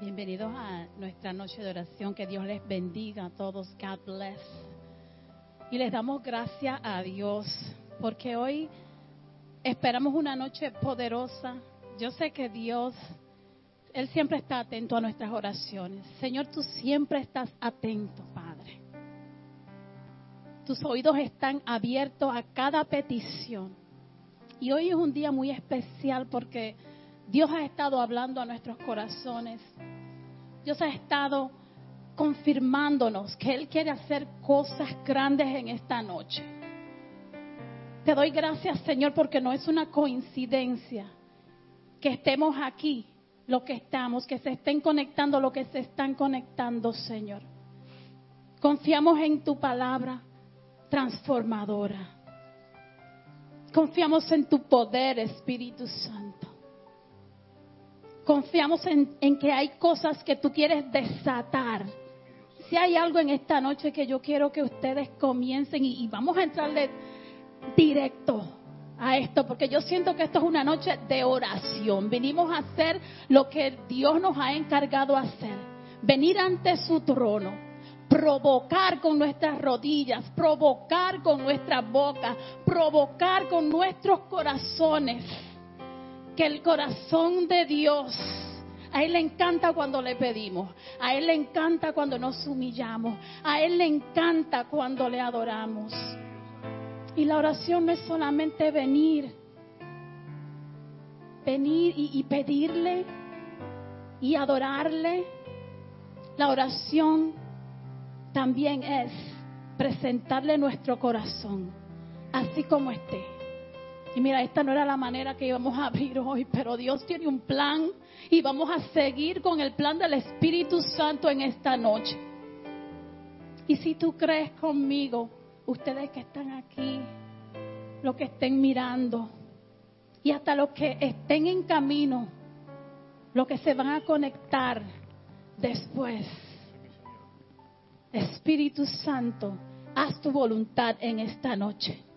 Bienvenidos a nuestra noche de oración. Que Dios les bendiga a todos. God bless. Y les damos gracias a Dios porque hoy esperamos una noche poderosa. Yo sé que Dios, Él siempre está atento a nuestras oraciones. Señor, tú siempre estás atento, Padre. Tus oídos están abiertos a cada petición. Y hoy es un día muy especial porque Dios ha estado hablando a nuestros corazones. Dios ha estado confirmándonos que Él quiere hacer cosas grandes en esta noche. Te doy gracias, Señor, porque no es una coincidencia que estemos aquí, lo que estamos, que se estén conectando, lo que se están conectando, Señor. Confiamos en tu palabra transformadora. Confiamos en tu poder, Espíritu Santo. Confiamos en, que hay cosas que tú quieres desatar. Si hay algo en esta noche que yo quiero que ustedes comiencen y, y vamos a entrarle directo a esto, porque yo siento que esto es una noche de oración. Venimos a hacer lo que Dios nos ha encargado hacer. Venir ante su trono, provocar con nuestras rodillas, provocar con nuestra boca, provocar con nuestros corazones. Que el corazón de Dios, a Él le encanta cuando le pedimos, a Él le encanta cuando nos humillamos, a Él le encanta cuando le adoramos. Y la oración no es solamente venir, venir y, y pedirle y adorarle. La oración también es presentarle nuestro corazón, así como esté. Y mira, esta no era la manera que íbamos a abrir hoy, pero Dios tiene un plan y vamos a seguir con el plan del Espíritu Santo en esta noche. Y si tú crees conmigo, ustedes que están aquí, los que estén mirando y hasta los que estén en camino, los que se van a conectar después. Espíritu Santo, haz tu voluntad en esta noche.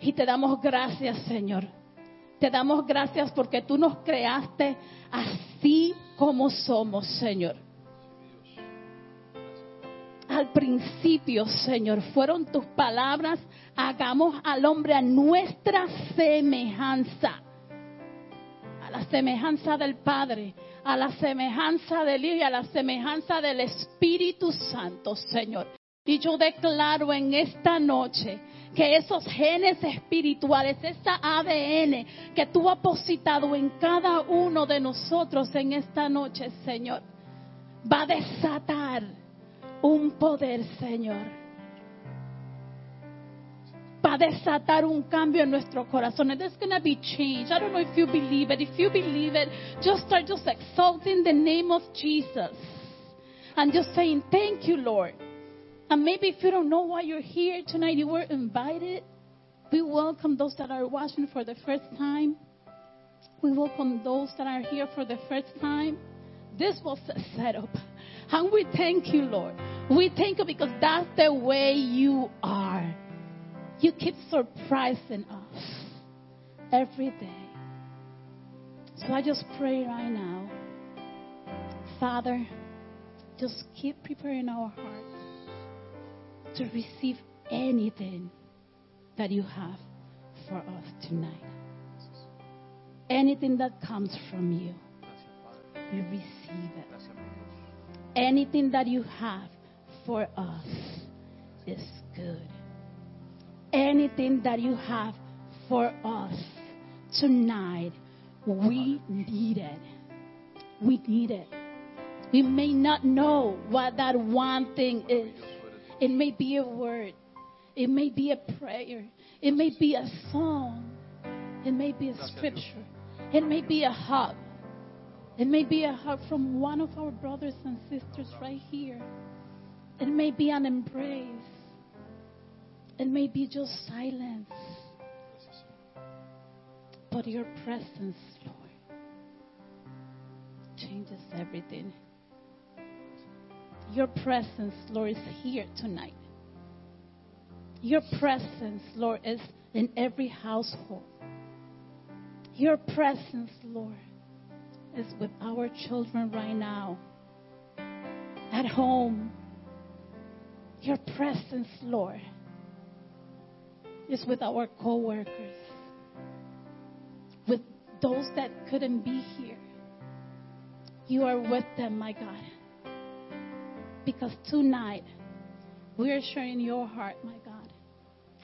Y te damos gracias, Señor. Te damos gracias porque tú nos creaste así como somos, Señor. Al principio, Señor, fueron tus palabras, hagamos al hombre a nuestra semejanza, a la semejanza del Padre, a la semejanza del Hijo y a la semejanza del Espíritu Santo, Señor. Y yo declaro en esta noche que esos genes espirituales, esa ADN que tú has positado en cada uno de nosotros en esta noche, Señor, va a desatar un poder, Señor. Va a desatar un cambio en nuestro corazón. There's going to be change. I don't know if you believe it. If you believe it, just start just exalting the name of Jesus. And just saying, thank you, Lord. And maybe if you don't know why you're here tonight, you were invited. We welcome those that are watching for the first time. We welcome those that are here for the first time. This was a setup. And we thank you, Lord. We thank you because that's the way you are. You keep surprising us every day. So I just pray right now, Father, just keep preparing our hearts to receive anything that you have for us tonight. Anything that comes from you, we receive it. Anything that you have for us is good. Anything that you have for us tonight, we need it. We need it. We may not know what that one thing is. It may be a word. It may be a prayer. It may be a song. It may be a scripture. It may be a hug. It may be a hug from one of our brothers and sisters right here. It may be an embrace. It may be just silence. But your presence, Lord, changes everything. Your presence, Lord, is here tonight. Your presence, Lord, is in every household. Your presence, Lord, is with our children right now. At home. Your presence, Lord, is with our coworkers. With those that couldn't be here. You are with them, my God. Because tonight we are sharing your heart, my God.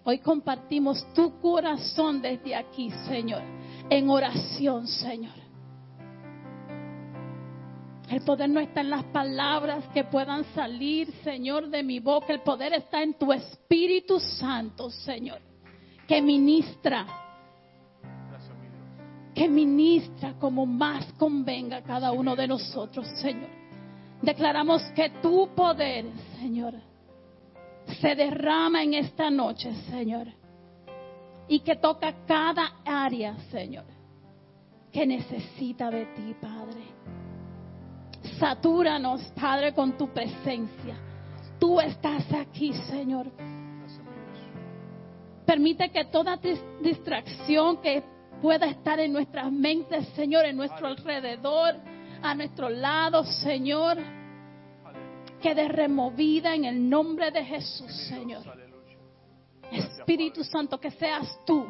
Hoy compartimos tu corazón desde aquí, Señor, en oración, Señor. El poder no está en las palabras que puedan salir, Señor, de mi boca. El poder está en tu Espíritu Santo, Señor, que ministra, que ministra como más convenga a cada uno de nosotros, Señor. Declaramos que tu poder, Señor, se derrama en esta noche, Señor, y que toca cada área, Señor, que necesita de ti, Padre. Satúranos, Padre, con tu presencia. Tú estás aquí, Señor. Permite que toda dis- distracción que pueda estar en nuestras mentes, Señor, en nuestro alrededor, a nuestro lado, Señor, quede removida en el nombre de Jesús, Señor. Espíritu Santo, que seas tú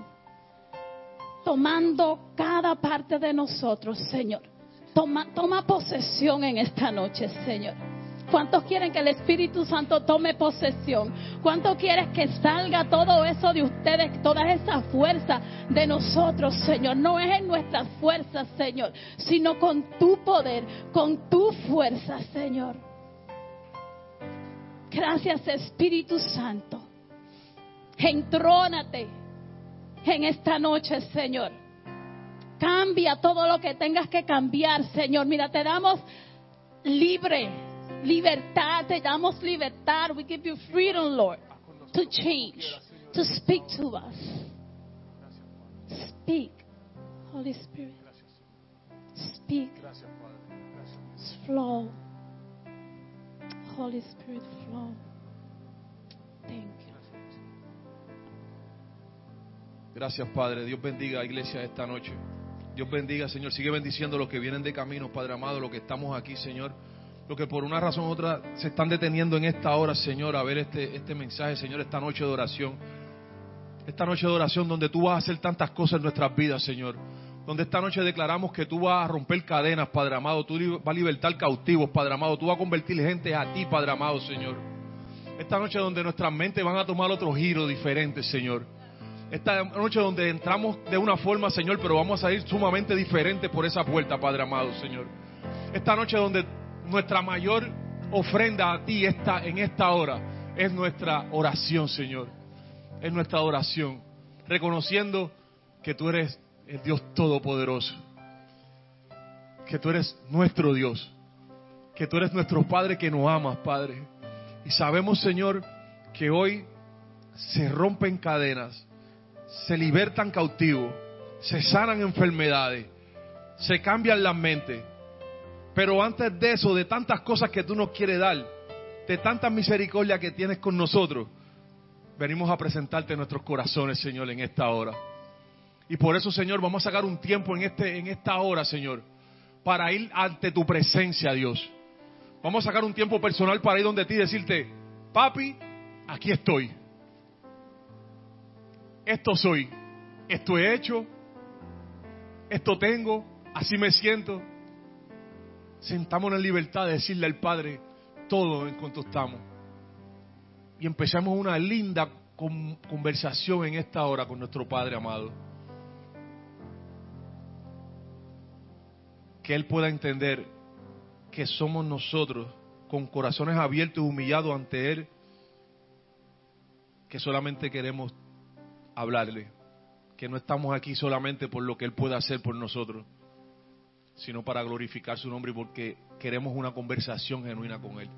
tomando cada parte de nosotros, Señor. Toma, toma posesión en esta noche, Señor. ¿Cuántos quieren que el Espíritu Santo tome posesión? ¿Cuántos quieren que salga todo eso de ustedes, toda esa fuerza de nosotros, Señor? No es en nuestras fuerzas, Señor, sino con tu poder, con tu fuerza, Señor. Gracias, Espíritu Santo. Entrónate en esta noche, Señor. Cambia todo lo que tengas que cambiar, Señor. Mira, te damos libre, libertad, te damos libertad. We give you freedom, Lord, nosotros to change, to speak to us. Speak, Holy Spirit. Speak, flow. Holy Spirit, flow. Thank you. Gracias, Padre. Dios bendiga a Iglesia esta noche. Dios bendiga, Señor. Sigue bendiciendo a los que vienen de camino, Padre amado, los que estamos aquí, Señor. Los que por una razón u otra se están deteniendo en esta hora, Señor, a ver este, este mensaje, Señor, esta noche de oración. Esta noche de oración donde tú vas a hacer tantas cosas en nuestras vidas, Señor. Donde esta noche declaramos que tú vas a romper cadenas, Padre amado. Tú vas a libertar cautivos, Padre amado. Tú vas a convertir gente a ti, Padre amado, Señor. Esta noche donde nuestras mentes van a tomar otro giro diferente, Señor. Esta noche donde entramos de una forma, Señor, pero vamos a ir sumamente diferente por esa puerta, Padre amado, Señor. Esta noche donde nuestra mayor ofrenda a ti está en esta hora es nuestra oración, Señor. Es nuestra oración, reconociendo que tú eres el Dios todopoderoso, que tú eres nuestro Dios, que tú eres nuestro Padre que nos amas, Padre. Y sabemos, Señor, que hoy se rompen cadenas, se libertan cautivos, se sanan enfermedades, se cambian las mentes. Pero antes de eso, de tantas cosas que tú nos quieres dar, de tanta misericordia que tienes con nosotros, venimos a presentarte nuestros corazones, Señor, en esta hora. Y por eso, Señor, vamos a sacar un tiempo en, este, en esta hora, Señor, para ir ante tu presencia, Dios. Vamos a sacar un tiempo personal para ir donde ti y decirte, papi, aquí estoy. Esto soy, esto he hecho, esto tengo, así me siento. Sentamos en libertad de decirle al Padre todo en cuanto estamos. Y empezamos una linda con- conversación en esta hora con nuestro Padre amado. Que Él pueda entender que somos nosotros con corazones abiertos y humillados ante Él, que solamente queremos hablarle, que no estamos aquí solamente por lo que Él puede hacer por nosotros, sino para glorificar su nombre porque queremos una conversación genuina con Él.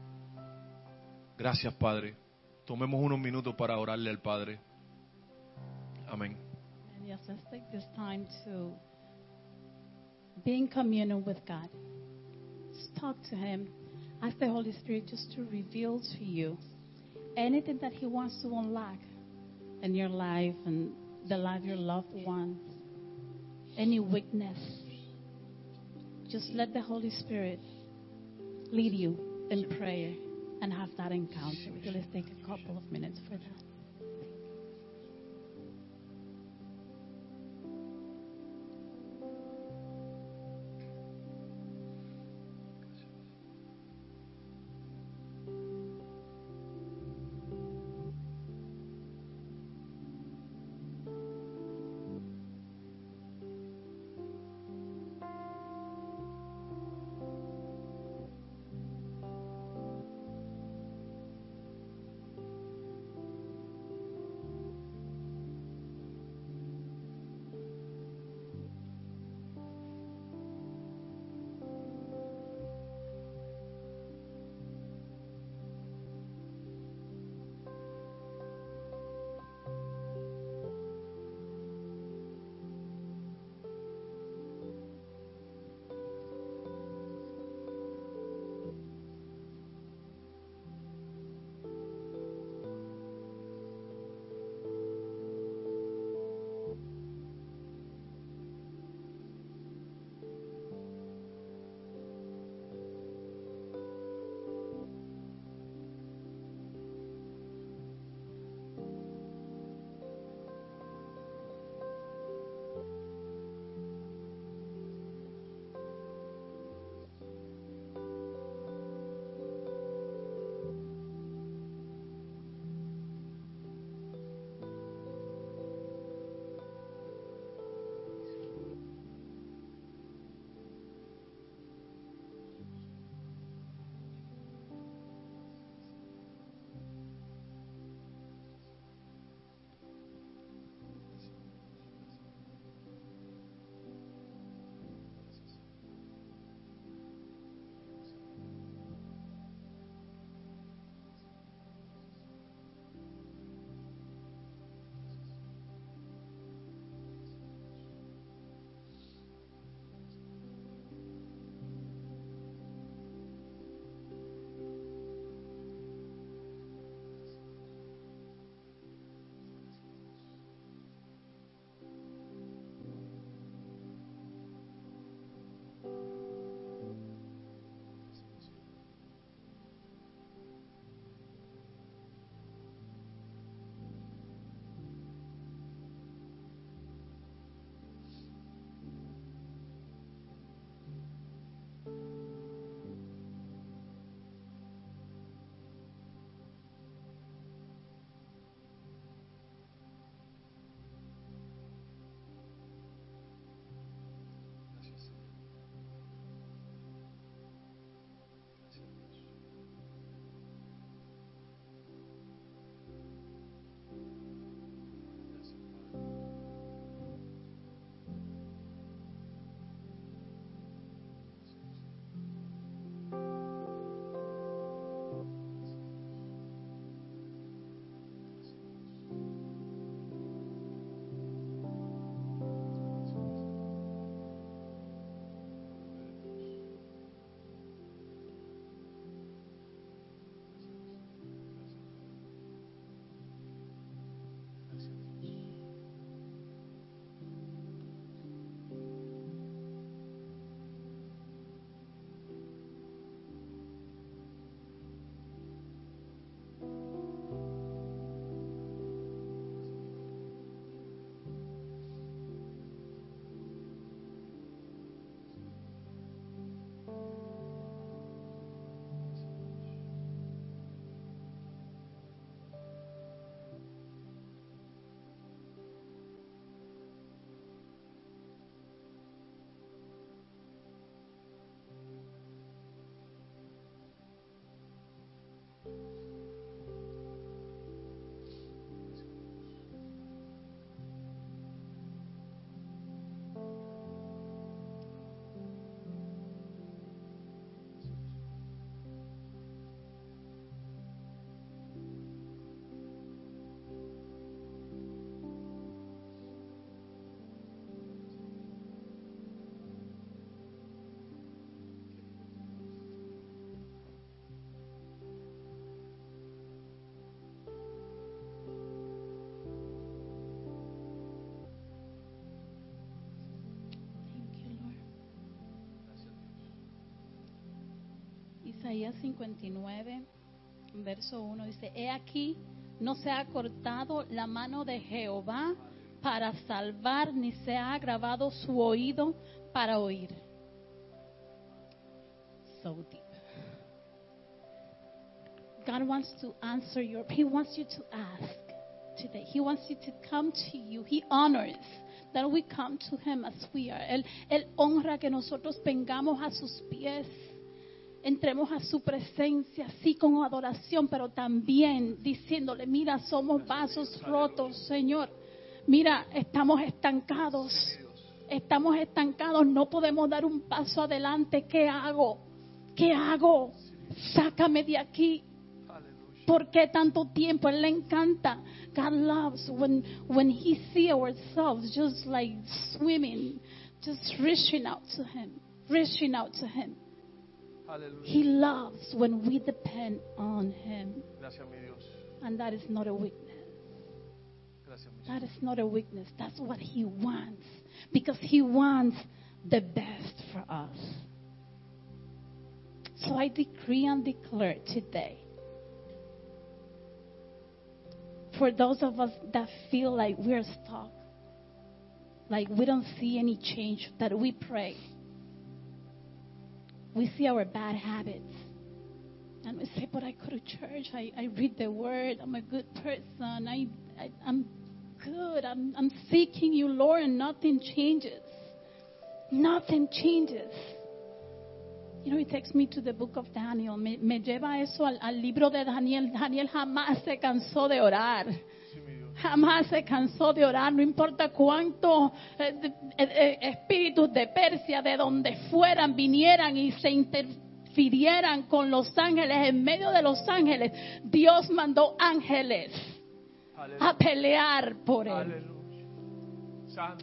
Gracias, Padre. Tomemos unos minutos para orarle al Padre. Amén. Yes, let's take this time to be in communion with God. Just talk to Him. Ask the Holy Spirit just to reveal to you anything that He wants to unlock in your life and the life of your loved ones. Any weakness. Just let the Holy Spirit lead you in prayer and have that encounter. Let's take a couple of minutes for that. Isaías 59, verso 1 dice, He aquí, no se ha cortado la mano de Jehová para salvar, ni se ha agravado su oído para oír. So deep. God wants to answer your, He wants you to ask today. He wants you to come to you. He honors that we come to Him as we are. Él, él honra que nosotros vengamos a sus pies entremos a su presencia, sí con adoración, pero también diciéndole, mira, somos vasos rotos, Señor. Mira, estamos estancados. Estamos estancados, no podemos dar un paso adelante. ¿Qué hago? ¿Qué hago? Sácame de aquí. ¿Por qué tanto tiempo? Él le encanta. God loves when when he see ourselves just like swimming, just reaching out to him, reaching out to him. He loves when we depend on him. Gracias, mi Dios. And that is not a weakness. Gracias, mi That is not a weakness. That's what he wants. Because he wants the best for us. So I decree and declare today for those of us that feel like we're stuck, like we don't see any change, that we pray. We see our bad habits. And we say, but I go to church. I, I read the word. I'm a good person. I, I, I'm good. I'm, I'm seeking you, Lord, and nothing changes. Nothing changes. You know, it takes me to the book of Daniel. Me, me lleva eso al, al libro de Daniel. Daniel jamás se cansó de orar. Jamás se cansó de orar, no importa cuántos eh, eh, eh, espíritus de Persia, de donde fueran, vinieran y se interfirieran con los ángeles, en medio de los ángeles, Dios mandó ángeles a pelear por él.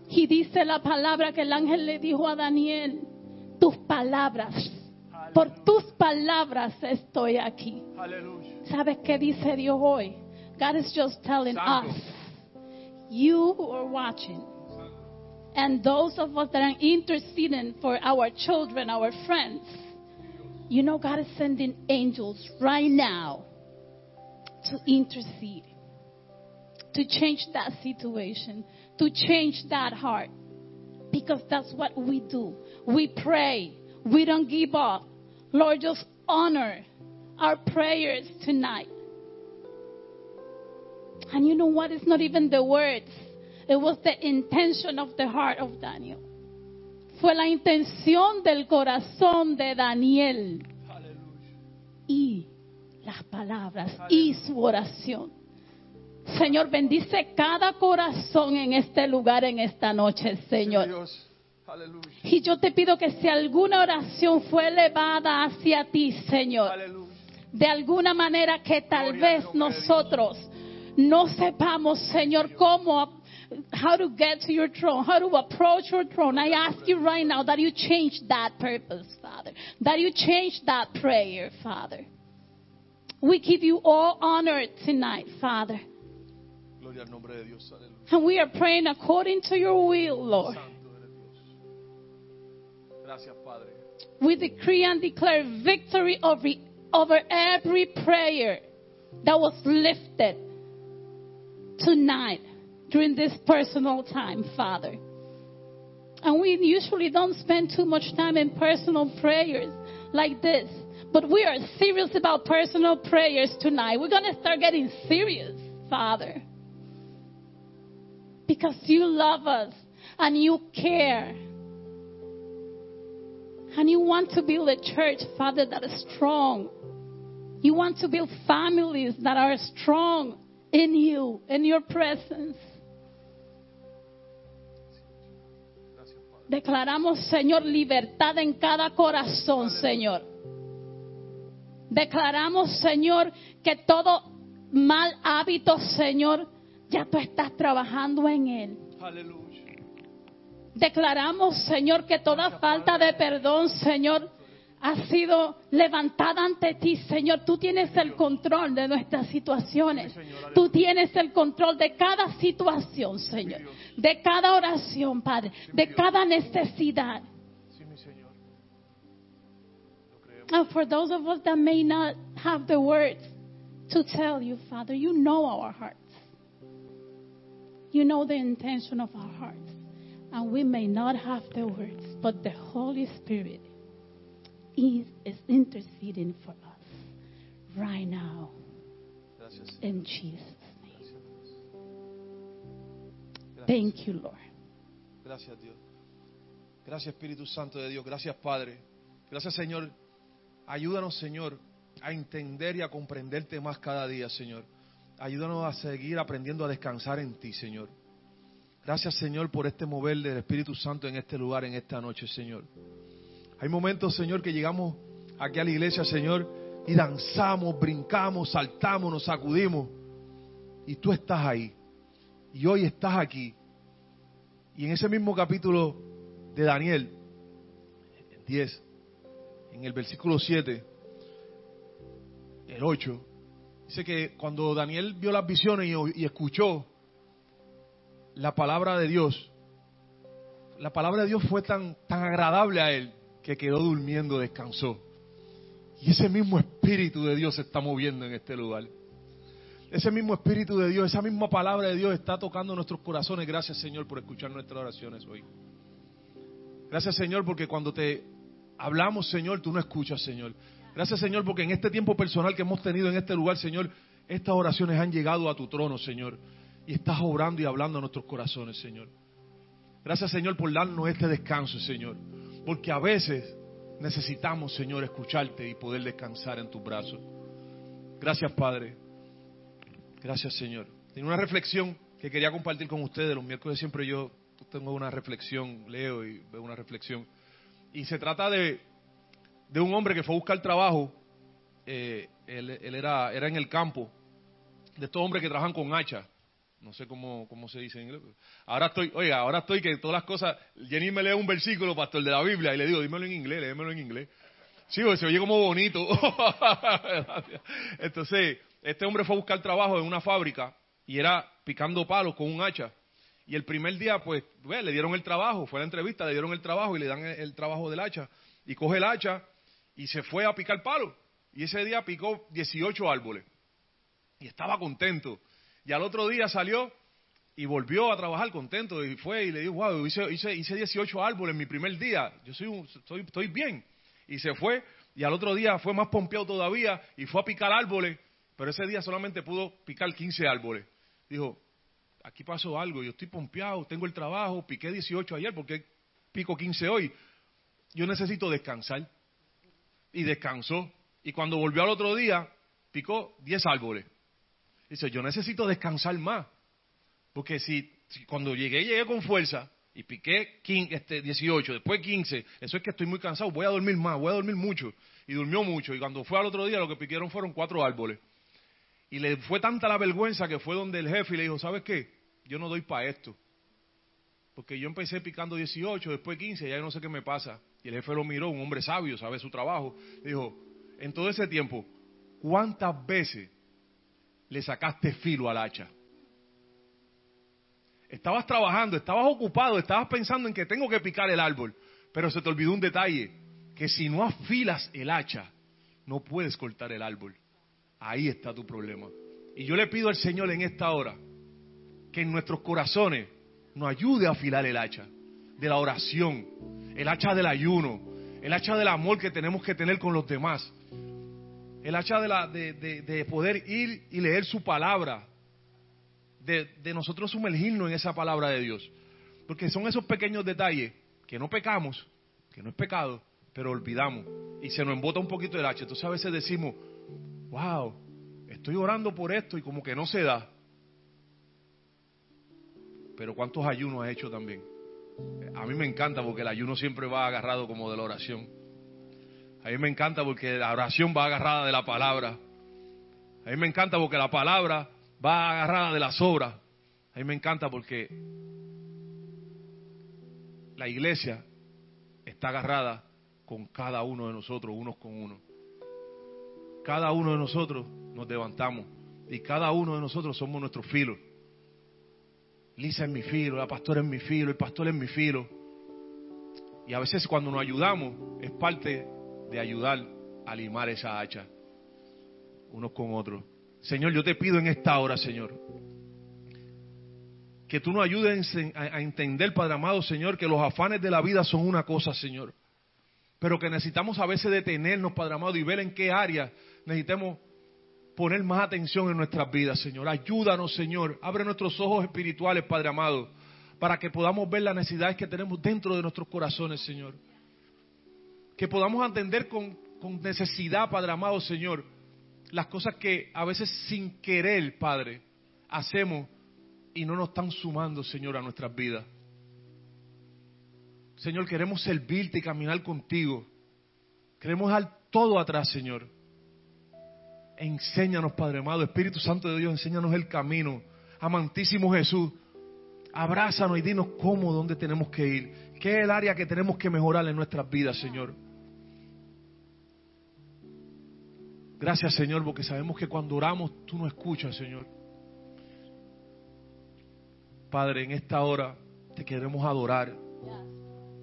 Y dice la palabra que el ángel le dijo a Daniel, tus palabras, por tus palabras estoy aquí. Aleluya. ¿Sabes qué dice Dios hoy? God is just telling us, you who are watching, and those of us that are interceding for our children, our friends, you know, God is sending angels right now to intercede, to change that situation, to change that heart. Because that's what we do. We pray. We don't give up. Lord, just honor our prayers tonight. And you know what? It's not even the words. It was the intention of the heart of Daniel. Fue la intención del corazón de Daniel Aleluya. y las palabras y su oración. Señor, bendice cada corazón en este lugar, en esta noche, Señor. Aleluya. Y yo te pido que si alguna oración fue elevada hacia ti, Señor, de alguna manera que tal vez nosotros no sepamos, Señor, cómo, how to get to your throne, how to approach your throne. I ask you right now that you change that purpose, Father, that you change that prayer, Father. We give you all honor tonight, Father. Gloria al nombre de Dios. Aleluya. And we are praying according to your will, Lord. Santo eres Dios. Gracias, Padre. We decree and declare victory over, over every prayer that was lifted tonight during this personal time, Father. And we usually don't spend too much time in personal prayers like this. But we are serious about personal prayers tonight. We're going to start getting serious, Father. Because you love us and you care. And you want to build a church, Father, that is strong. You want to build families that are strong in you, in your presence. Declaramos, Señor, libertad en cada corazón, Señor. Declaramos, Señor, que todo mal hábito, Señor, ya tú estás trabajando en él. Aleluya. Declaramos, Señor, que toda falta de perdón, Señor, ha sido levantada ante ti, Señor. Tú tienes el control de nuestras situaciones. Tú tienes el control de cada situación, Señor. De cada oración, Padre. De cada necesidad. Sí, mi Señor. Lo creemos. And for those of us that may not have the words to tell you, Father, you know our hearts. You know the intention of our hearts. And we may not have the words, but the Holy Spirit is, is interceding for us right now Gracias. in Jesus' name. Thank you, Lord. Gracias Dios. Gracias Espíritu Santo de Dios. Gracias Padre. Gracias Señor. Ayúdanos Señor a entender y a comprenderte más cada día Señor. Ayúdanos a seguir aprendiendo a descansar en ti Señor. Gracias Señor por este mover del Espíritu Santo en este lugar, en esta noche Señor. Hay momentos Señor que llegamos aquí a la iglesia Señor y danzamos, brincamos, saltamos, nos sacudimos. Y tú estás ahí. Y hoy estás aquí. Y en ese mismo capítulo de Daniel, 10, en el versículo 7, el 8, dice que cuando Daniel vio las visiones y, escuchó la palabra de Dios, la palabra de Dios fue tan, tan agradable a él que quedó durmiendo, descansó. Y ese mismo Espíritu de Dios se está moviendo en este lugar. Ese mismo Espíritu de Dios, esa misma palabra de Dios está tocando nuestros corazones. Gracias Señor por escuchar nuestras oraciones hoy. Gracias Señor porque cuando te hablamos Señor, tú no escuchas Señor. Gracias Señor porque en este tiempo personal que hemos tenido en este lugar Señor, estas oraciones han llegado a tu trono Señor. Y estás obrando y hablando a nuestros corazones Señor. Gracias Señor por darnos este descanso Señor. Porque a veces necesitamos Señor escucharte y poder descansar en tus brazos. Gracias Padre. Gracias, Señor. Tengo una reflexión que quería compartir con ustedes. Los miércoles siempre yo tengo una reflexión, leo y veo una reflexión. Y se trata de, de un hombre que fue a buscar trabajo. Eh, él, él era, era en el campo. De estos hombres que trabajan con hacha. No sé cómo, cómo se dice en inglés. Ahora estoy, oiga, ahora estoy que todas las cosas. Jenny me lee un versículo, pastor, de la Biblia, y le digo, dímelo en inglés, léemelo en inglés. Sí, porque se oye como bonito. Entonces, este hombre fue a buscar trabajo en una fábrica y era picando palos con un hacha. Y el primer día, pues, ve, le dieron el trabajo, fue a la entrevista, le dieron el trabajo y le dan el trabajo del hacha. Y coge el hacha y se fue a picar palos. Y ese día picó 18 árboles. Y estaba contento. Y al otro día salió y volvió a trabajar contento. Y fue y le dijo, wow, hice, hice, hice 18 árboles en mi primer día. Yo soy un, estoy, estoy bien. Y se fue. Y al otro día fue más pompeado todavía y fue a picar árboles. Pero ese día solamente pudo picar 15 árboles. Dijo, aquí pasó algo, yo estoy pompeado, tengo el trabajo, piqué 18 ayer, porque pico 15 hoy? Yo necesito descansar. Y descansó. Y cuando volvió al otro día, picó 10 árboles. Dice, yo necesito descansar más. Porque si, cuando llegué, llegué con fuerza y piqué 15, este, 18, después 15, eso es que estoy muy cansado, voy a dormir más, voy a dormir mucho. Y durmió mucho. Y cuando fue al otro día, lo que piquieron fueron cuatro árboles. Y le fue tanta la vergüenza que fue donde el jefe y le dijo, ¿sabes qué? Yo no doy para esto. Porque yo empecé picando 18, después 15, ya no sé qué me pasa. Y el jefe lo miró, un hombre sabio, sabe su trabajo. Le dijo, en todo ese tiempo, ¿cuántas veces le sacaste filo al hacha? Estabas trabajando, estabas ocupado, estabas pensando en que tengo que picar el árbol, pero se te olvidó un detalle, que si no afilas el hacha, no puedes cortar el árbol. Ahí está tu problema. Y yo le pido al Señor en esta hora que en nuestros corazones nos ayude a afilar el hacha de la oración, el hacha del ayuno, el hacha del amor que tenemos que tener con los demás, el hacha de, la, de, de, de poder ir y leer su palabra, de, nosotros sumergirnos en esa palabra de Dios. Porque son esos pequeños detalles que no pecamos, que no es pecado, pero olvidamos y se nos embota un poquito el hacha. Entonces a veces decimos, wow, estoy orando por esto y como que no se da. Pero ¿cuántos ayunos ha hecho también? A mí me encanta porque el ayuno siempre va agarrado como de la oración. A mí me encanta porque la oración va agarrada de la palabra. A mí me encanta porque la palabra va agarrada de las obras. A mí me encanta porque la iglesia está agarrada con cada uno de nosotros, unos con uno. Cada uno de nosotros nos levantamos y cada uno de nosotros somos nuestros filos. Lisa es mi filo, la pastora es mi filo, el pastor es mi filo. Y a veces cuando nos ayudamos es parte de ayudar a limar esa hacha unos con otros. Señor, yo te pido en esta hora, Señor, que tú nos ayudes a entender, Padre amado, Señor, que los afanes de la vida son una cosa, Señor, pero que necesitamos a veces detenernos, Padre amado, y ver en qué área necesitemos poner más atención en nuestras vidas, Señor. Ayúdanos, Señor. Abre nuestros ojos espirituales, Padre amado, para que podamos ver las necesidades que tenemos dentro de nuestros corazones, Señor. Que podamos entender con, necesidad, Padre amado, Señor, las cosas que a veces sin querer, Padre, hacemos y no nos están sumando, Señor, a nuestras vidas. Señor, queremos servirte y caminar contigo. Queremos dejar todo atrás, Señor. Enséñanos, Padre amado, Espíritu Santo de Dios, enséñanos el camino. Amantísimo Jesús, abrázanos y dinos cómo, dónde tenemos que ir. ¿Qué es el área que tenemos que mejorar en nuestras vidas, Señor? Gracias, Señor, porque sabemos que cuando oramos tú nos escuchas, Señor. Padre, en esta hora te queremos adorar.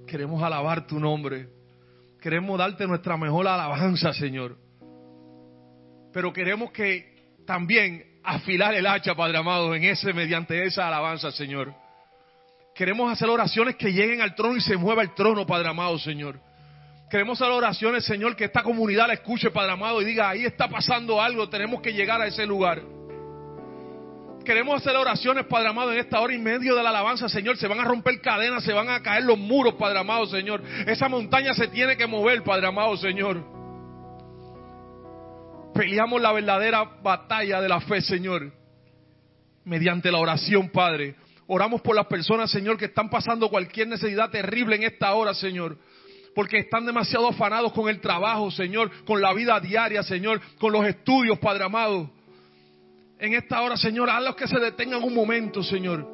Queremos alabar tu nombre. Queremos darte nuestra mejor alabanza, Señor. Pero queremos que también afilar el hacha, Padre amado, en ese mediante esa alabanza, Señor. Queremos hacer oraciones que lleguen al trono y se mueva el trono, Padre amado, Señor. Queremos hacer oraciones, Señor, que esta comunidad la escuche, Padre amado, y diga, ahí está pasando algo, tenemos que llegar a ese lugar. Queremos hacer oraciones, Padre amado, en esta hora y medio de la alabanza, Señor. Se van a romper cadenas, se van a caer los muros, Padre amado, Señor. Esa montaña se tiene que mover, Padre amado, Señor. Peleamos la verdadera batalla de la fe, Señor, mediante la oración, Padre. Oramos por las personas, Señor, que están pasando cualquier necesidad terrible en esta hora, Señor porque están demasiado afanados con el trabajo, Señor, con la vida diaria, Señor, con los estudios, Padre amado. En esta hora, Señor, hazlos que se detengan un momento, Señor,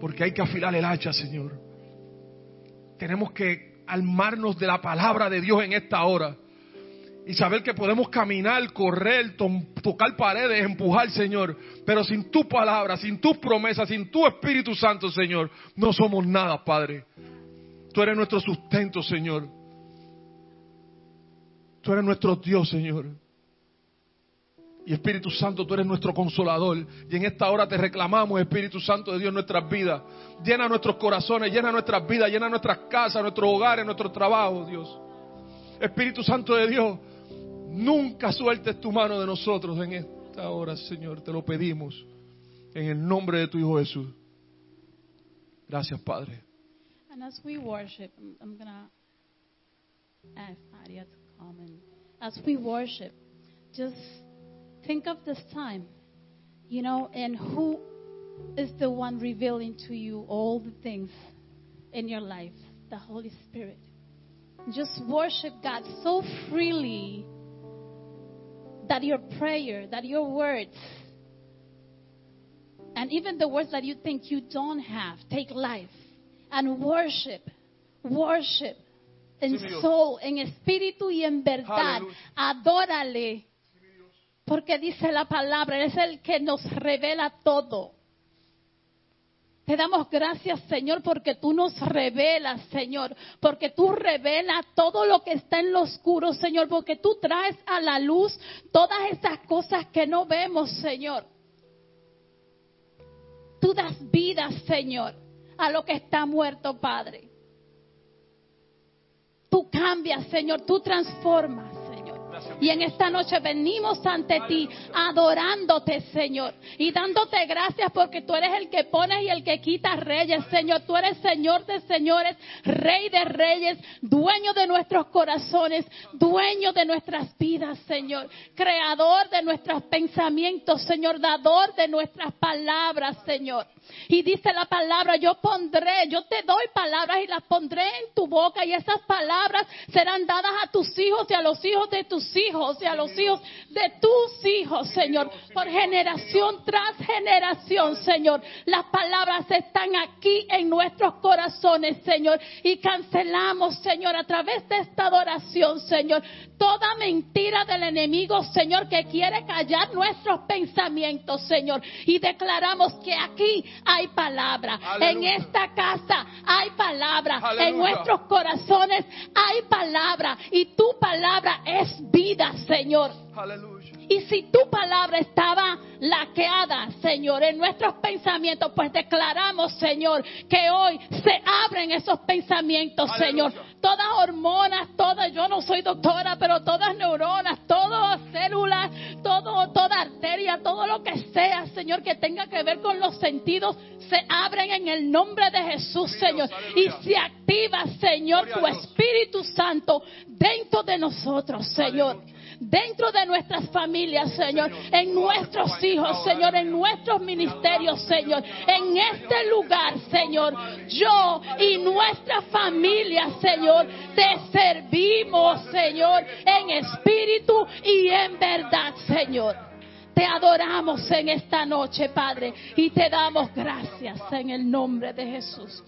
porque hay que afilar el hacha, Señor. Tenemos que armarnos de la palabra de Dios en esta hora y saber que podemos caminar, correr, tocar paredes, empujar, Señor. Pero sin tu palabra, sin tus promesas, sin tu Espíritu Santo, Señor, no somos nada, Padre. Tú eres nuestro sustento, Señor. Tú eres nuestro Dios, Señor. Y Espíritu Santo, tú eres nuestro consolador. Y en esta hora te reclamamos, Espíritu Santo de Dios, nuestras vidas. Llena nuestros corazones, llena nuestras vidas, llena nuestras casas, nuestros hogares, nuestros trabajos, Dios. Espíritu Santo de Dios, nunca sueltes tu mano de nosotros en esta hora, Señor. Te lo pedimos. En el nombre de tu Hijo Jesús. Gracias, Padre. As we worship, I'm going to ask Aria to come. And as we worship, just think of this time, you know, and who is the one revealing to you all the things in your life? The Holy Spirit. Just worship God so freely that your prayer, that your words, and even the words that you think you don't have take life and worship, worship en soul, en espíritu y en verdad. Adórale. Porque dice la palabra, es el que nos revela todo. Te damos gracias, Señor, porque tú nos revelas, Señor, porque tú revelas todo lo que está en lo oscuro, Señor, porque tú traes a la luz todas esas cosas que no vemos, Señor. Tú das vida, Señor a lo que está muerto, Padre. Tú cambias, Señor, tú transformas. Y en esta noche venimos ante ti adorándote, Señor, y dándote gracias porque tú eres el que pones y el que quita reyes, Señor. Tú eres Señor de señores, Rey de reyes, dueño de nuestros corazones, dueño de nuestras vidas, Señor. Creador de nuestros pensamientos, Señor, dador de nuestras palabras, Señor. Y dice la palabra, yo pondré, yo te doy palabras y las pondré en tu boca y esas palabras serán dadas a tus hijos y a los hijos de tus tus hijos y a los hijos de tus hijos, Señor, por generación tras generación, Señor. Las palabras están aquí en nuestros corazones, Señor, y cancelamos, Señor, a través de esta adoración, Señor, toda mentira del enemigo, Señor, que quiere callar nuestros pensamientos, Señor, y declaramos que aquí hay palabra, en esta casa hay palabra, en nuestros corazones hay palabra, y tu palabra es vida, Señor. Y si tu palabra estaba laqueada, Señor, en nuestros pensamientos, pues declaramos, Señor, que hoy se abren esos pensamientos, Señor. Todas hormonas, todas, yo no soy doctora, pero todas neuronas, todas células, todo, toda arteria, todo lo que sea, Señor, que tenga que ver con los sentidos, se abren en el nombre de Jesús, Señor. Y se activa, Señor, tu Espíritu Santo dentro de nosotros, Señor dentro de nuestras familias, Señor, en nuestros hijos, Señor, en nuestros ministerios, Señor, en este lugar, Señor. Yo y nuestra familia, Señor, te servimos, Señor, en espíritu y en verdad, Señor. Te adoramos en esta noche, Padre, y te damos gracias en el nombre de Jesús.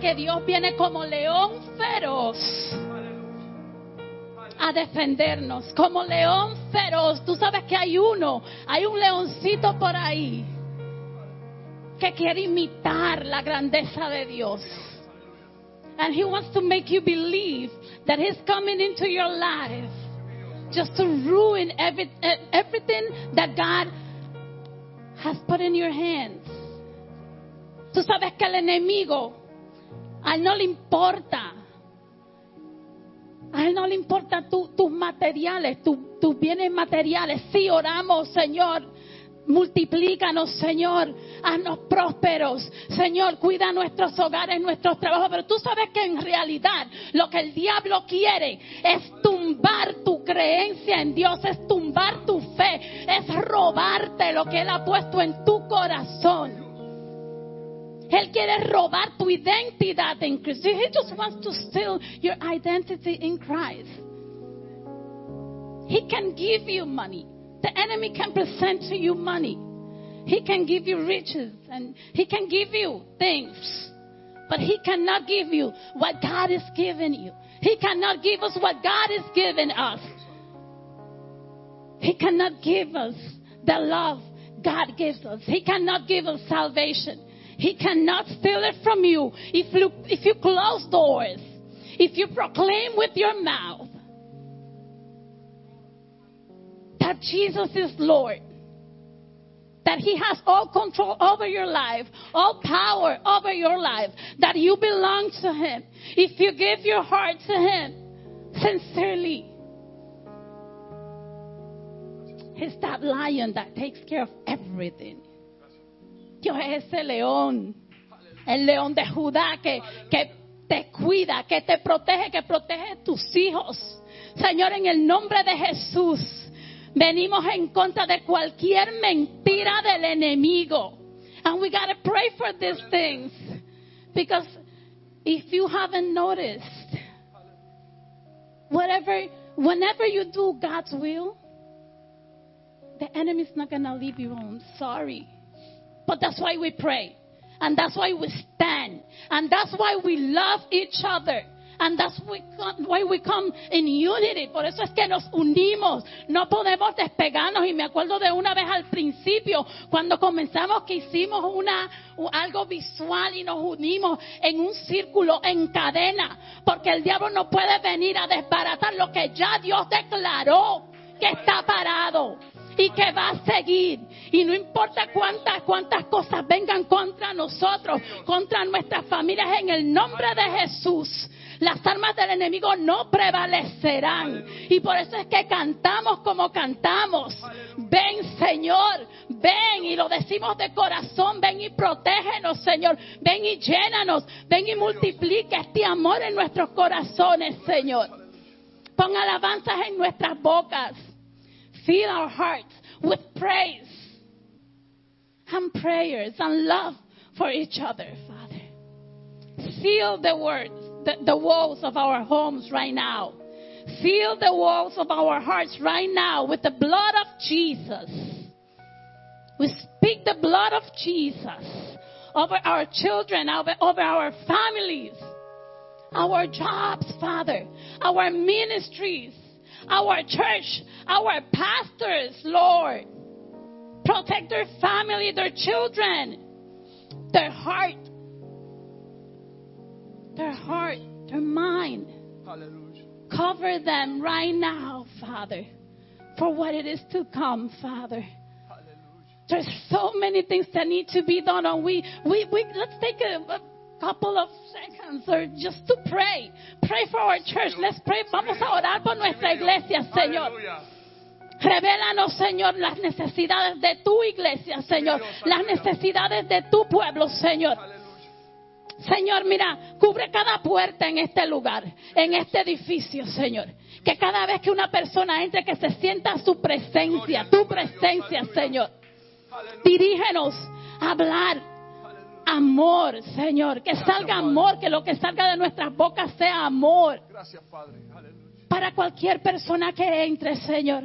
Que Dios viene como león feroz a defendernos, como león feroz. Tú sabes que hay uno, hay un leoncito por ahí que quiere imitar la grandeza de Dios. And he wants to make you believe that he's coming into your life just to ruin every, everything that God has put in your hands. Tú sabes que el enemigo, a él no le importa. A él no le importa tu- tus materiales, tu- tus bienes materiales. Sí, oramos, Señor. Multiplícanos, Señor. Haznos prósperos. Señor, cuida nuestros hogares, nuestros trabajos. Pero tú sabes que en realidad lo que el diablo quiere es tumbar tu creencia en Dios, es tumbar tu fe, es robarte lo que Él ha puesto en tu corazón. Él quiere robar tu identidad en Cristo. He just wants to steal your identity in Christ. He can give you money. The enemy can present to you money. He can give you riches and he can give you things. But he cannot give you what God has given you. He cannot give us what God has given us. He cannot give us the love God gives us. He cannot give us salvation. He cannot steal it from you if you, if you close doors, if you proclaim with your mouth that Jesus is Lord, that He has all control over your life, all power over your life, that you belong to Him. If you give your heart to Him sincerely, He's that lion that takes care of everything. Dios es ese león, el león de Judá que, que te cuida, que te protege, que protege tus hijos. Señor, en el nombre de Jesús, venimos en contra de cualquier mentira del enemigo. And we got to pray for these things. Because if you haven't noticed, whatever, whenever you do God's will, the enemy's not to leave you alone. Sorry. But that's why we pray. And that's why we stand. And that's why we love each other. And that's why- we come in unity. Por eso es que nos unimos. No podemos despegarnos. Y me acuerdo de una vez al principio, cuando comenzamos que hicimos una, algo visual y nos unimos en un círculo, en cadena. Porque el diablo no puede venir a desbaratar lo que ya Dios declaró que está parado y que va a seguir. Y no importa cuántas, cuántas cosas vengan contra nosotros, contra nuestras familias, en el nombre de Jesús. Las armas del enemigo no prevalecerán. Y por eso es que cantamos como cantamos. Ven, Señor, ven y lo decimos de corazón. Ven y protégenos, Señor. Ven y llénanos. Ven y multiplica este amor en nuestros corazones, Señor. Pon alabanzas en nuestras bocas. Fill our hearts with praise and prayers and love for each other, Father. Seal the words, the, the walls of our homes right now. Seal the walls of our hearts right now with the blood of Jesus. We speak the blood of Jesus over our children, over, over our families, our jobs, Father, our ministries, our church, our pastors, Lord. Protect their family, their children, their heart, their heart, their mind. Aleluya. Cover them right now, Father, for what it is to come, Father. Hallelujah. There's so many things that need to be done, and we, we, we let's take a, a couple of seconds or just to pray. Pray for our church. Let's pray. Vamos a orar por nuestra iglesia, Señor. Revélanos, Señor, las necesidades de tu iglesia, Señor. Las necesidades de tu pueblo, Señor. Señor, mira, cubre cada puerta en este lugar, en este edificio, Señor. Que cada vez que una persona entre, que se sienta su presencia, tu presencia, Señor. Dirígenos a hablar amor, Señor. Que salga amor, que lo que salga de nuestras bocas sea amor Gracias, Padre. Aleluya. para cualquier persona que entre, Señor.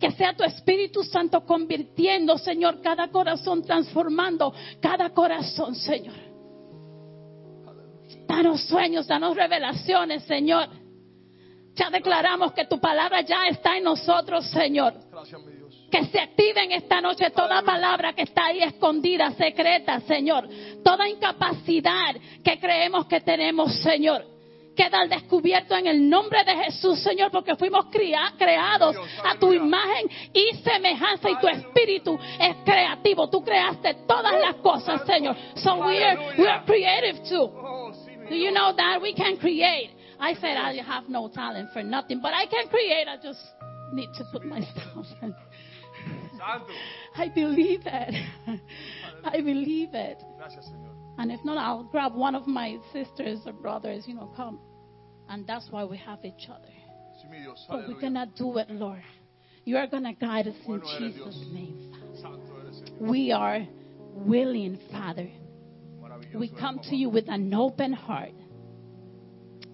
Que sea tu Espíritu Santo convirtiendo, Señor, cada corazón, transformando cada corazón, Señor. Danos sueños, danos revelaciones, Señor. Ya declaramos que tu palabra ya está en nosotros, Señor. Gracias, mi Dios. Que se active en esta noche toda palabra que está ahí escondida, secreta, Señor. Toda incapacidad que creemos que tenemos, Señor. Queda al descubierto en el nombre de Jesús, Señor, porque fuimos crea- creados a tu imagen y semejanza y tu espíritu es creativo. Tú creaste todas las cosas, Señor. So we are, we are creative too. Oh, Do you know that we can create? I said I have no talent for nothing, but I can create. I just need to put my stuff in. I believe it. I believe it. And if not, I'll grab one of my sisters or brothers, you know, come. And that's why we have each other. Sí, mi Dios. But going to do it, Lord. You are going to guide us in Jesus' name. Father. Santo eres, Señor. We are willing, Father. We come to you with an open heart.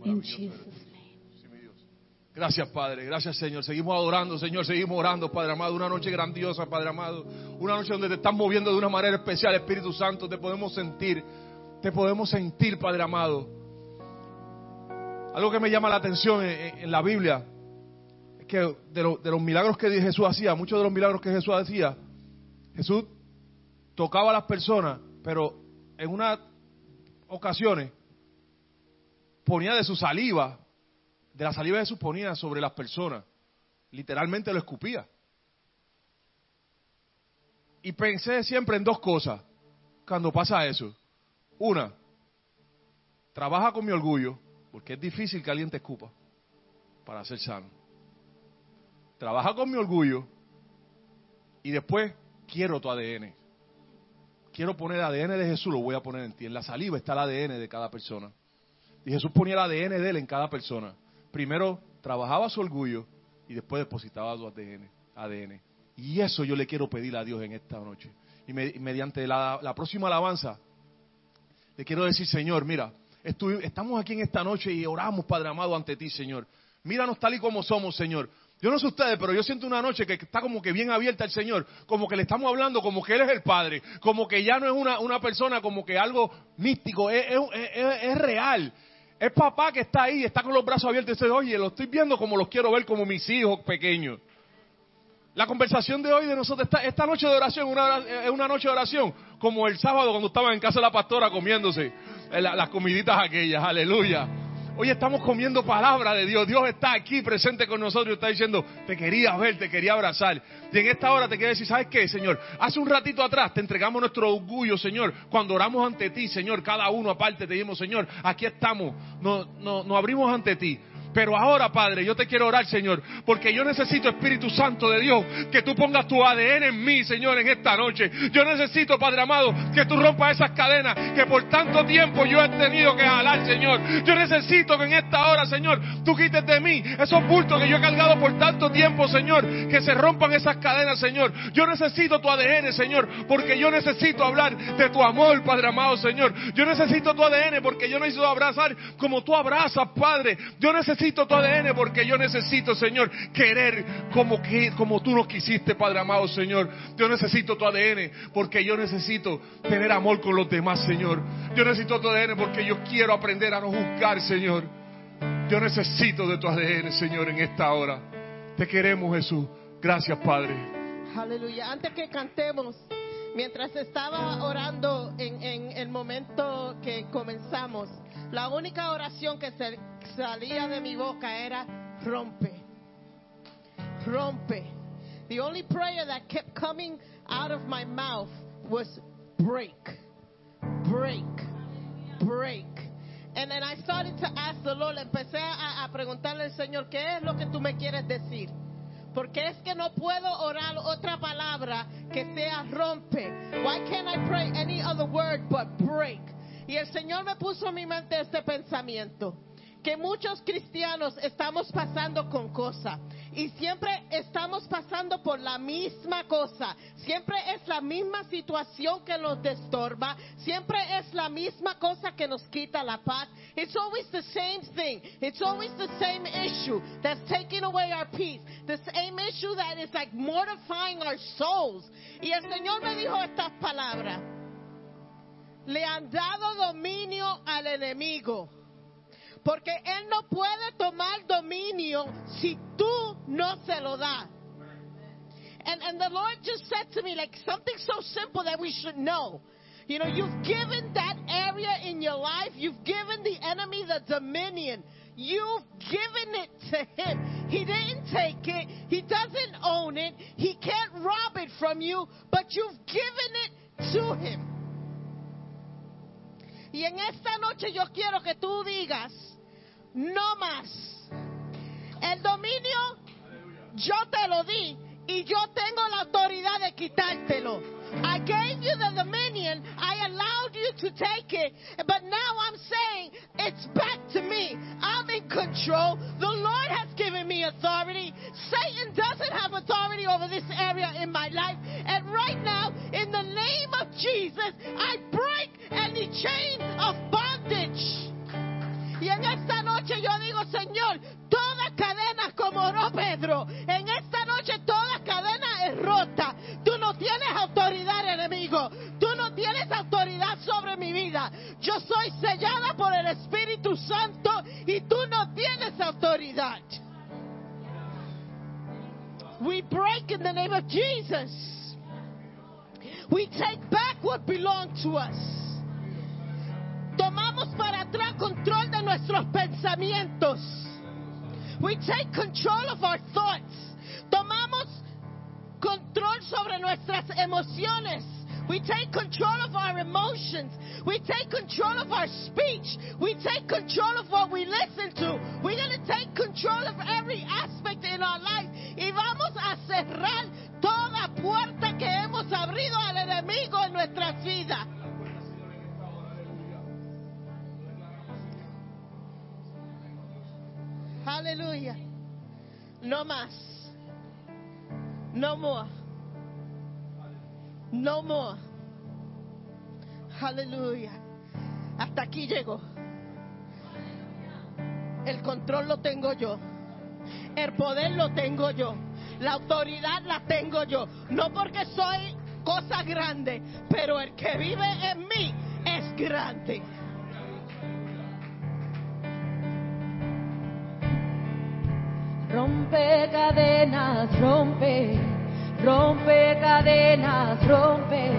In Jesus' Gracias, Padre. Gracias, Señor. Seguimos adorando, Señor. Seguimos orando, Padre amado. Una noche grandiosa, Padre amado. Una noche donde te estás moviendo de una manera especial, Espíritu Santo. Te podemos sentir. Te podemos sentir, Padre amado. Algo que me llama la atención en, la Biblia es que de, de los milagros que Jesús hacía, muchos de los milagros que Jesús hacía, Jesús tocaba a las personas, pero en unas ocasiones ponía de su saliva, de la saliva de Jesús ponía sobre las personas. Literalmente lo escupía. Y pensé siempre en dos cosas cuando pasa eso. Una, trabaja con mi orgullo, porque es difícil que alguien te escupa para ser sano. Trabaja con mi orgullo y después quiero tu ADN. Quiero poner el ADN de Jesús, lo voy a poner en ti. En la saliva está el ADN de cada persona. Y Jesús ponía el ADN de él en cada persona. Primero trabajaba su orgullo y después depositaba su ADN. ADN. Y eso yo le quiero pedir a Dios en esta noche. Y, me- y mediante la, próxima alabanza, le quiero decir, Señor, mira, estamos aquí en esta noche y oramos, Padre amado, ante ti, Señor. Míranos tal y como somos, Señor. Yo no sé ustedes, pero yo siento una noche que está como que bien abierta al Señor, como que le estamos hablando como que Él es el Padre, como que ya no es una, una persona como que algo místico, es- es real. Es papá que está ahí, está con los brazos abiertos y dice, oye, lo estoy viendo como los quiero ver como mis hijos pequeños. La conversación de hoy de nosotros, esta, esta noche de oración, una, es una noche de oración, como el sábado cuando estaban en casa de la pastora comiéndose eh, la- las comiditas aquellas, aleluya. Hoy estamos comiendo palabra de Dios. Dios está aquí presente con nosotros y está diciendo, te quería ver, te quería abrazar. Y en esta hora te quiero decir, ¿sabes qué, Señor? Hace un ratito atrás te entregamos nuestro orgullo, Señor. Cuando oramos ante ti, Señor, cada uno aparte te dijimos, Señor, aquí estamos, nos, nos, nos abrimos ante ti. Pero ahora, Padre, yo te quiero orar, Señor, porque yo necesito, Espíritu Santo de Dios, que tú pongas tu ADN en mí, Señor, en esta noche. Yo necesito, Padre amado, que tú rompas esas cadenas que por tanto tiempo yo he tenido que jalar, Señor. Yo necesito que en esta hora, Señor, tú quites de mí esos bultos que yo he cargado por tanto tiempo, Señor, que se rompan esas cadenas, Señor. Yo necesito tu ADN, Señor, porque yo necesito hablar de tu amor, Padre amado, Señor. Yo necesito tu ADN porque yo necesito abrazar como tú abrazas, Padre. Yo necesito tu ADN porque yo necesito, Señor, querer como, que, como tú nos quisiste, Padre amado, Señor. Yo necesito tu ADN porque yo necesito tener amor con los demás, Señor. Yo necesito tu ADN porque yo quiero aprender a no juzgar, Señor. Yo necesito de tu ADN, Señor, en esta hora. Te queremos, Jesús. Gracias, Padre. Aleluya. Antes que cantemos, mientras estaba orando en, el momento que comenzamos, la única oración que se- salía de mi boca era rompe, rompe. the only prayer that kept coming out of my mouth was break, break, break. And then I started to ask the Lord, empecé a preguntarle al Señor, ¿qué es lo que tú me quieres decir? Porque es que no puedo orar otra palabra que sea rompe. Why can't I pray any other word but break? Y el Señor me puso en mi mente este pensamiento. Que muchos cristianos estamos pasando con cosas. Y siempre estamos pasando por la misma cosa. Siempre es la misma situación que nos destorba. Siempre es la misma cosa que nos quita la paz. It's always the same thing. It's always the same issue that's taking away our peace. The same issue that is like mortifying our souls. Y el Señor me dijo estas palabras. Le han dado dominio al enemigo. Porque Él no puede tomar dominio si tú no se lo das. And, and the Lord just said to me, like something so simple that we should know. You know, you've given that area in your life, you've given the enemy the dominion. You've given it to him. He didn't take it. He doesn't own it. He can't rob it from you, but you've given it to him. Y en esta noche yo quiero que tú digas, no más. El dominio yo te lo di y yo tengo la autoridad de quitártelo. I gave you the dominion, I allowed you to take it, but now I'm saying it's back to me. I'm in control. The Lord has given me authority. Satan doesn't have authority over this area in my life. And right now, in the name of Jesus, I break any chain of bondage. Y en esta noche yo digo, Señor, toda cadena como oró Pedro, en esta noche toda cadena es rota. Tú no tienes autoridad, enemigo. Tú no tienes autoridad sobre mi vida. Yo soy sellada por el Espíritu Santo y tú no tienes autoridad. We break in the name of Jesus. We take back what belonged to us. Tomamos para atrás control de nuestros pensamientos. We take control of our thoughts. Tomamos control sobre nuestras emociones. We take control of our emotions. We take control of our speech. We take control of what we listen to. We're going to take control of every aspect in our life. Y vamos a cerrar toda puerta que hemos abrido al enemigo en nuestras vidas. Aleluya. No más. No more. No more. Aleluya. Hasta aquí llego. El control lo tengo yo. El poder lo tengo yo. La autoridad la tengo yo. No porque soy cosa grande, pero el que vive en mí es grande. Rompe cadenas, rompe, rompe cadenas, rompe,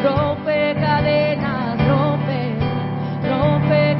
rompe cadenas, rompe, rompe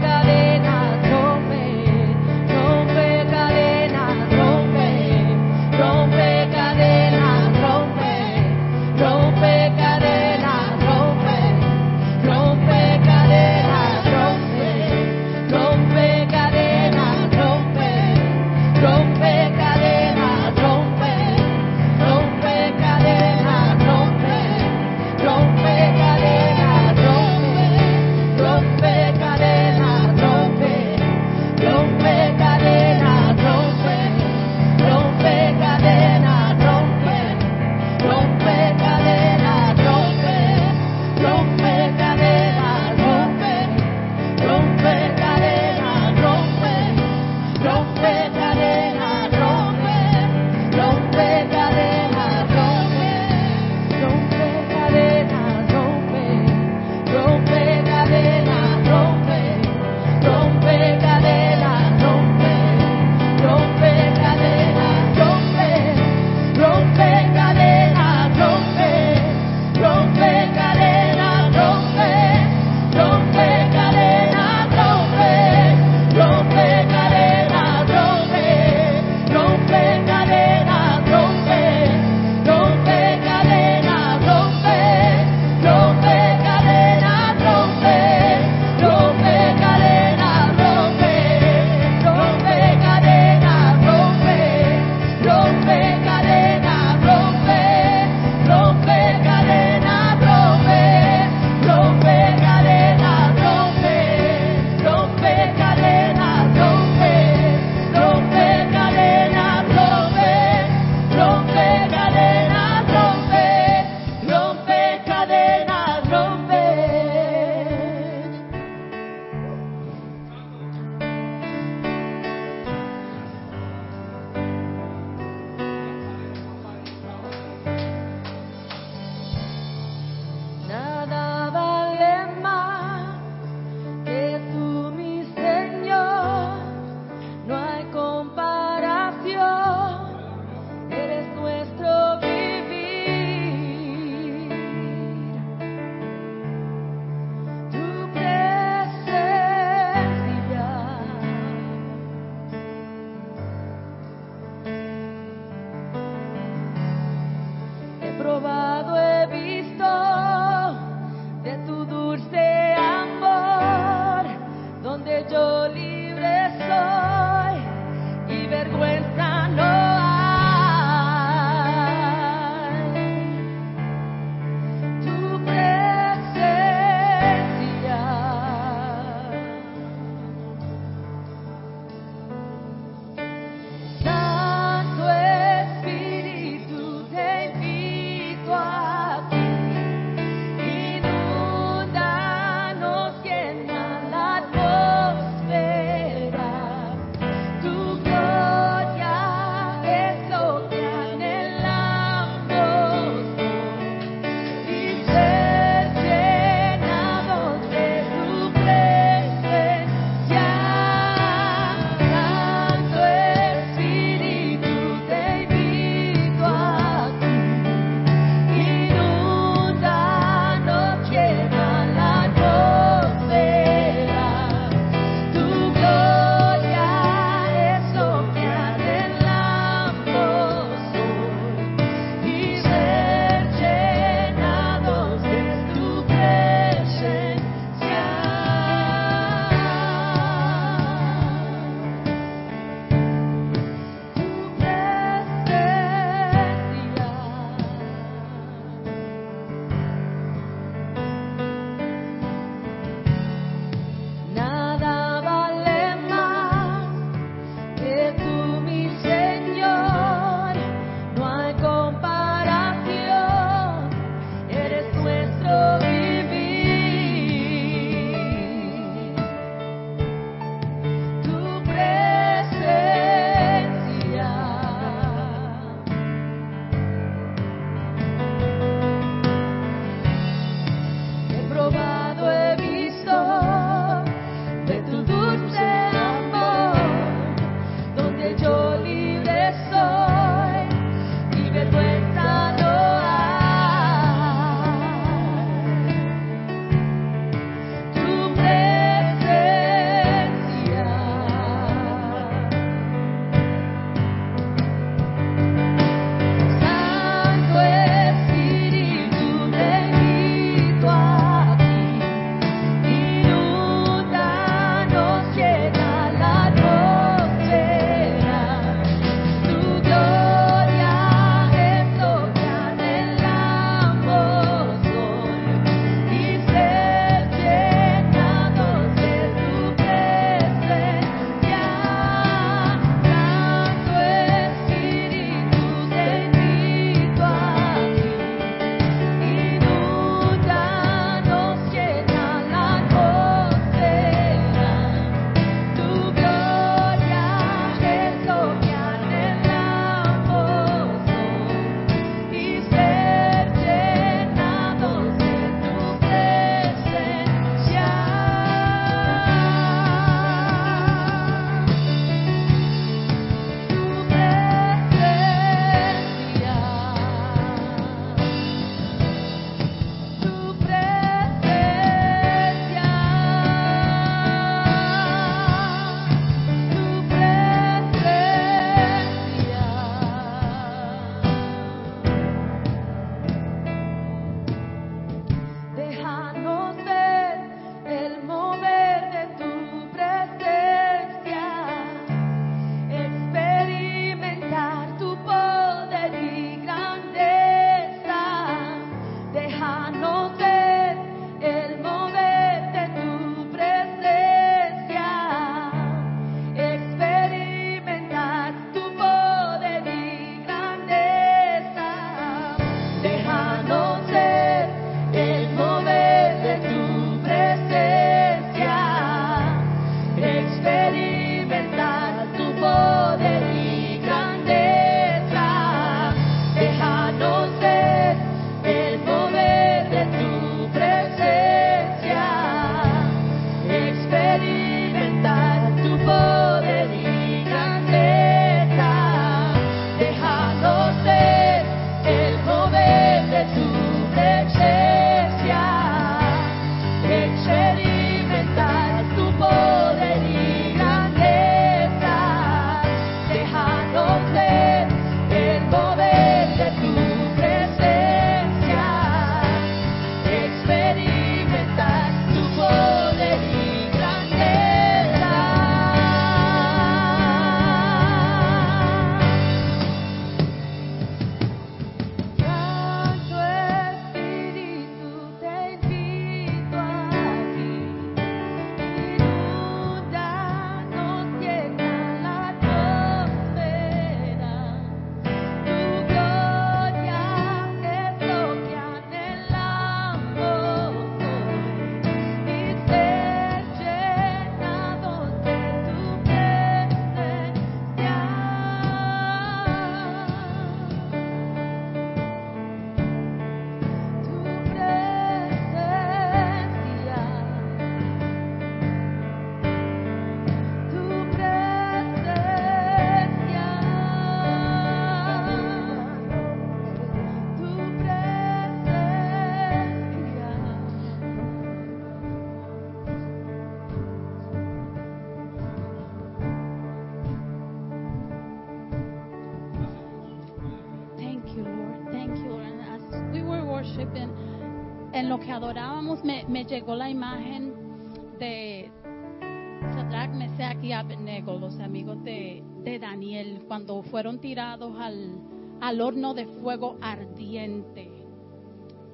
al, horno de fuego ardiente.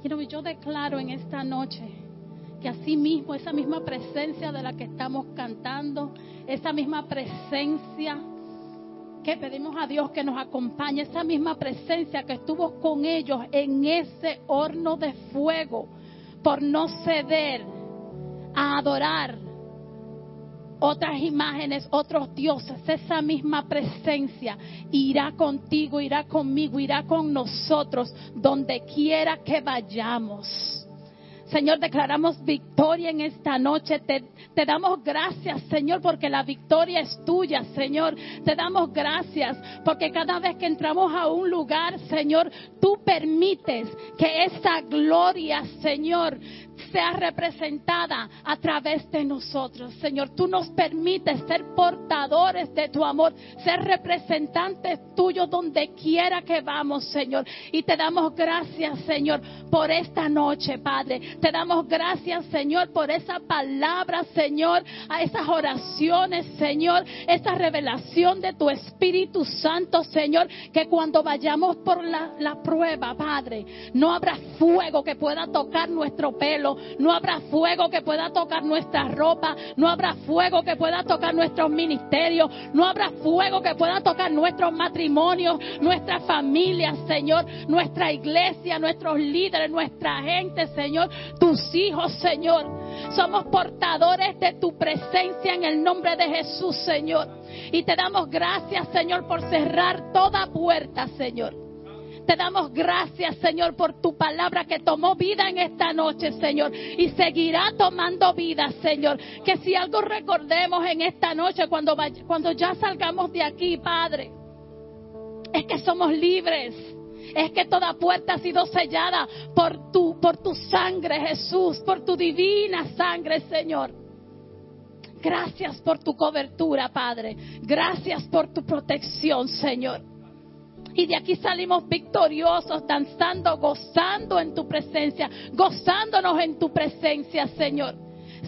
You yo declaro en esta noche que así mismo, esa misma presencia de la que estamos cantando, esa misma presencia que pedimos a Dios que nos acompañe, esa misma presencia que estuvo con ellos en ese horno de fuego, por no ceder a adorar otras imágenes, otros dioses, esa misma presencia irá contigo, irá conmigo, irá con nosotros, donde quiera que vayamos. Señor, declaramos victoria en esta noche. Te, te, damos gracias, Señor, porque la victoria es tuya, Señor. Te damos gracias porque cada vez que entramos a un lugar, Señor, tú permites que esa gloria, Señor, sea representada a través de nosotros. Señor, tú nos permites ser portadores de tu amor, ser representantes tuyos donde quiera que vamos, Señor. Y te damos gracias, Señor, por esta noche, Padre. Te damos gracias, Señor, por esa palabra, Señor, a esas oraciones, Señor, esa revelación de tu Espíritu Santo, Señor, que cuando vayamos por la, la prueba, Padre, no habrá fuego que pueda tocar nuestro pelo, no habrá fuego que pueda tocar nuestra ropa, no habrá fuego que pueda tocar nuestros ministerios, no habrá fuego que pueda tocar nuestros matrimonios, nuestras familias, Señor, nuestra iglesia, nuestros líderes, nuestra gente, Señor, tus hijos, Señor. Somos portadores de tu presencia en el nombre de Jesús, Señor. Y te damos gracias, Señor, por cerrar toda puerta, Señor. Te damos gracias, Señor, por tu palabra que tomó vida en esta noche, Señor, y seguirá tomando vida, Señor. Que si algo recordemos en esta noche, cuando, cuando ya salgamos de aquí, Padre, es que somos libres. Es que toda puerta ha sido sellada por tu, por tu sangre, Jesús, por tu divina sangre, Señor. Gracias por tu cobertura, Padre. Gracias por tu protección, Señor. Y de aquí salimos victoriosos, danzando, gozando en tu presencia, gozándonos en tu presencia, Señor.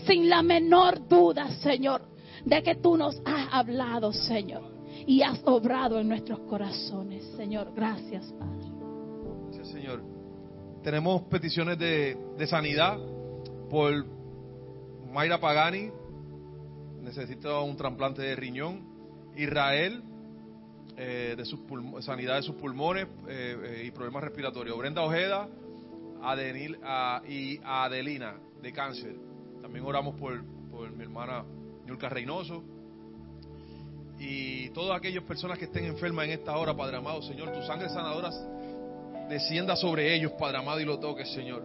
Sin la menor duda, Señor, de que tú nos has hablado, Señor. Y has obrado en nuestros corazones, Señor. Gracias, Padre. Gracias, Señor. Tenemos peticiones de, sanidad por Mayra Pagani. Necesita un trasplante de riñón. Israel eh, de sus sanidad de sus pulmones eh, eh, y problemas respiratorios. Brenda Ojeda Adenil, a, y Adelina de cáncer. También oramos por, por mi hermana Yulka Reynoso. Y todas aquellas personas que estén enfermas en esta hora, Padre amado, Señor, tu sangre sanadora descienda sobre ellos, Padre amado, y lo toques, Señor.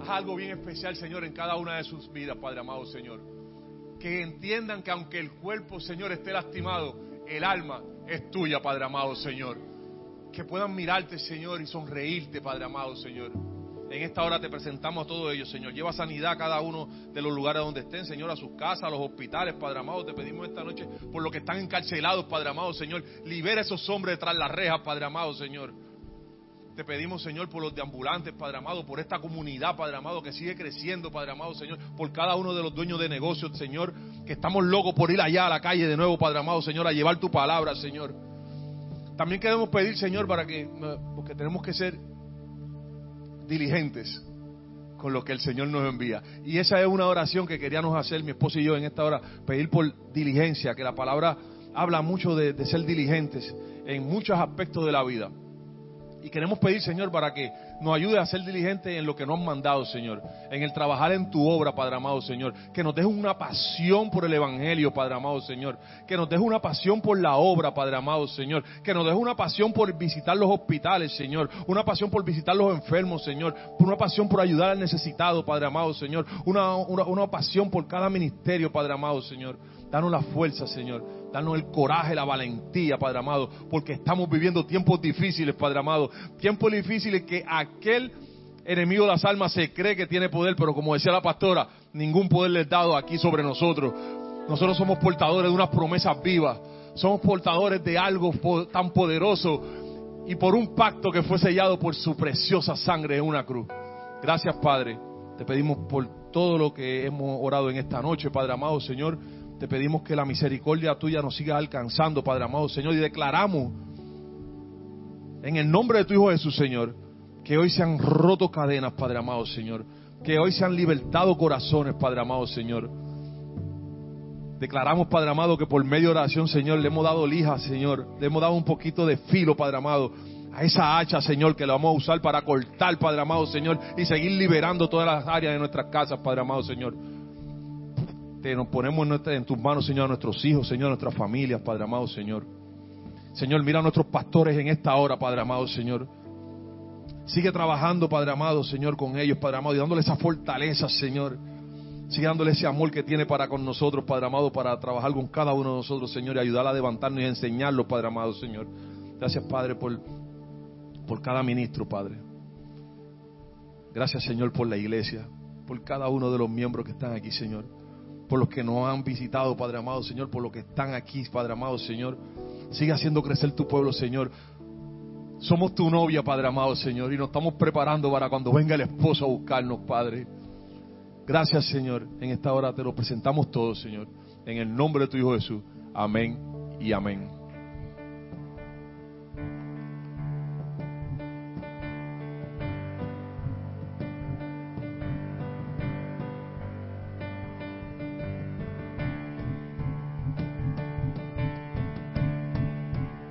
Haz algo bien especial, Señor, en cada una de sus vidas, Padre amado, Señor. Que entiendan que aunque el cuerpo, Señor, esté lastimado, el alma es tuya, Padre amado Señor. Que puedan mirarte, Señor, y sonreírte, Padre amado Señor. En esta hora te presentamos a todos ellos, Señor. Lleva sanidad a cada uno de los lugares donde estén, Señor, a sus casas, a los hospitales, Padre amado. Te pedimos esta noche por los que están encarcelados, Padre amado, Señor. Libera a esos hombres detrás de las rejas, Padre amado, Señor. Te pedimos, Señor, por los de ambulantes, Padre amado, por esta comunidad, Padre amado, que sigue creciendo, Padre amado, Señor, por cada uno de los dueños de negocios, Señor, que estamos locos por ir allá a la calle de nuevo, Padre amado, Señor, a llevar tu palabra, Señor. También queremos pedir, Señor, para que, porque tenemos que ser diligentes con lo que el Señor nos envía. Y esa es una oración que queríamos hacer mi esposo y yo en esta hora, pedir por diligencia, que la palabra habla mucho de ser diligentes en muchos aspectos de la vida. Y queremos pedir, Señor, para que nos ayude a ser diligentes en lo que nos han mandado, Señor. En el trabajar en tu obra, Padre amado, Señor. Que nos deje una pasión por el Evangelio, Padre amado, Señor. Que nos deje una pasión por la obra, Padre amado, Señor. Que nos deje una pasión por visitar los hospitales, Señor. Una pasión por visitar los enfermos, Señor. Una pasión por ayudar al necesitado, Padre amado, Señor. Una, una, una pasión por cada ministerio, Padre amado, Señor. Danos la fuerza, Señor. Danos el coraje, la valentía, Padre amado, porque estamos viviendo tiempos difíciles, Padre amado. Tiempos difíciles que aquel enemigo de las almas se cree que tiene poder, pero como decía la pastora, ningún poder le es dado aquí sobre nosotros. Nosotros somos portadores de unas promesas vivas. Somos portadores de algo tan poderoso y por un pacto que fue sellado por su preciosa sangre en una cruz. Gracias, Padre. Te pedimos por todo lo que hemos orado en esta noche, Padre amado, Señor. Te pedimos que la misericordia tuya nos siga alcanzando, Padre amado, Señor, y declaramos en el nombre de tu Hijo Jesús, Señor, que hoy se han roto cadenas, Padre amado, Señor. Que hoy se han libertado corazones, Padre amado, Señor. Declaramos, Padre amado, que por medio de oración, Señor, le hemos dado lija, Señor. Le hemos dado un poquito de filo, Padre amado, a esa hacha, Señor, que la vamos a usar para cortar, Padre amado, Señor, y seguir liberando todas las áreas de nuestras casas, Padre amado, Señor. Te nos ponemos en, tus manos, Señor, a nuestros hijos, Señor, a nuestras familias, Padre amado, Señor. Señor, mira a nuestros pastores en esta hora, Padre amado, Señor. Sigue trabajando, Padre amado, Señor, con ellos, Padre amado, y dándole esa fortaleza, Señor. Sigue dándole ese amor que tiene para con nosotros, Padre amado, para trabajar con cada uno de nosotros, Señor, y ayudar a levantarnos y a enseñarlo, Padre amado, Señor. Gracias, Padre, por, por cada ministro, Padre. Gracias, Señor, por la iglesia, por cada uno de los miembros que están aquí, Señor. Por los que nos han visitado, Padre amado, Señor, por los que están aquí, Padre amado, Señor. Sigue haciendo crecer tu pueblo, Señor. Somos tu novia, Padre amado, Señor, y nos estamos preparando para cuando venga el esposo a buscarnos, Padre. Gracias, Señor. En esta hora te lo presentamos todo, Señor. En el nombre de tu Hijo Jesús. Amén y amén.